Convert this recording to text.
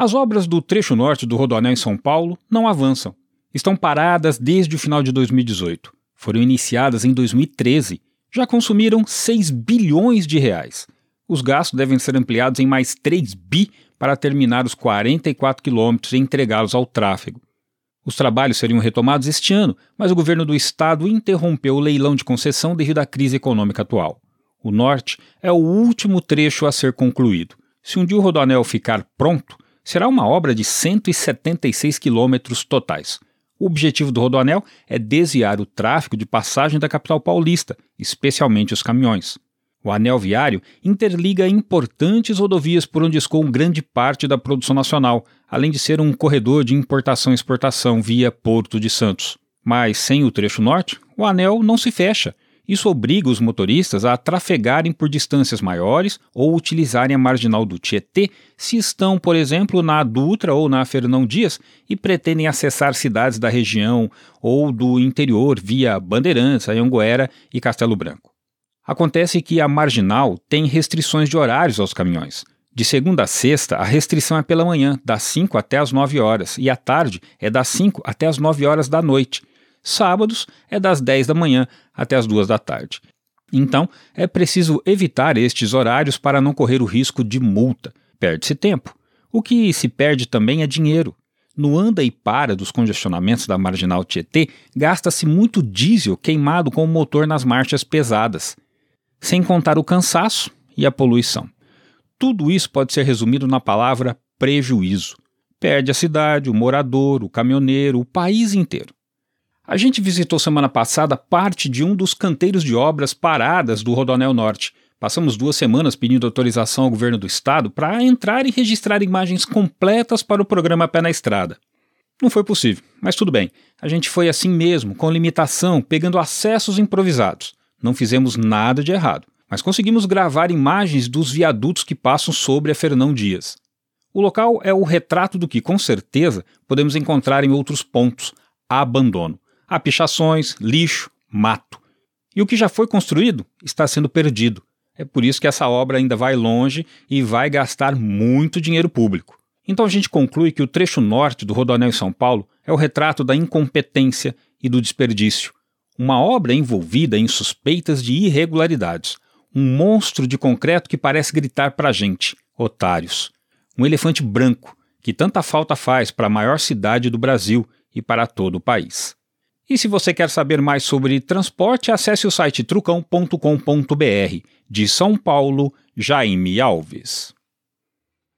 As obras do trecho norte do Rodoanel em São Paulo não avançam. Estão paradas desde o final de 2018. Foram iniciadas em 2013. Já consumiram 6 bilhões de reais. Os gastos devem ser ampliados em mais 3 bi para terminar os 44 quilômetros e entregá-los ao tráfego. Os trabalhos seriam retomados este ano, mas o governo do estado interrompeu o leilão de concessão devido à crise econômica atual. O norte é o último trecho a ser concluído. Se um dia o rodoanel ficar pronto, será uma obra de 176 quilômetros totais. O objetivo do rodoanel é desviar o tráfego de passagem da capital paulista, especialmente os caminhões. O anel viário interliga importantes rodovias por onde escoam grande parte da produção nacional, além de ser um corredor de importação e exportação via Porto de Santos. Mas sem o trecho norte, o anel não se fecha. Isso obriga os motoristas a trafegarem por distâncias maiores ou utilizarem a marginal do Tietê se estão, por exemplo, na Dutra ou na Fernão Dias e pretendem acessar cidades da região ou do interior via Bandeirantes, Anhanguera e Castelo Branco. Acontece que a marginal tem restrições de horários aos caminhões. De segunda a sexta, a restrição é pela manhã, das 5 até as 9 horas, e à tarde é das 5 até as 9 horas da noite. Sábados é das 10 da manhã até as 2 da tarde. Então, é preciso evitar estes horários para não correr o risco de multa. Perde-se tempo. O que se perde também é dinheiro. No anda e para dos congestionamentos da marginal Tietê, gasta-se muito diesel queimado com o motor nas marchas pesadas sem contar o cansaço e a poluição. Tudo isso pode ser resumido na palavra prejuízo. Perde a cidade, o morador, o caminhoneiro, o país inteiro. A gente visitou semana passada parte de um dos canteiros de obras paradas do Rodonel Norte. Passamos duas semanas pedindo autorização ao governo do estado para entrar e registrar imagens completas para o programa Pé na Estrada. Não foi possível, mas tudo bem. A gente foi assim mesmo, com limitação, pegando acessos improvisados. Não fizemos nada de errado, mas conseguimos gravar imagens dos viadutos que passam sobre a Fernão Dias. O local é o retrato do que, com certeza, podemos encontrar em outros pontos: abandono. Há pichações, lixo, mato. E o que já foi construído está sendo perdido. É por isso que essa obra ainda vai longe e vai gastar muito dinheiro público. Então a gente conclui que o trecho norte do Rodoanel em São Paulo é o retrato da incompetência e do desperdício, uma obra envolvida em suspeitas de irregularidades. Um monstro de concreto que parece gritar para a gente: otários. Um elefante branco que tanta falta faz para a maior cidade do Brasil e para todo o país. E se você quer saber mais sobre transporte, acesse o site trucão.com.br. De São Paulo, Jaime Alves.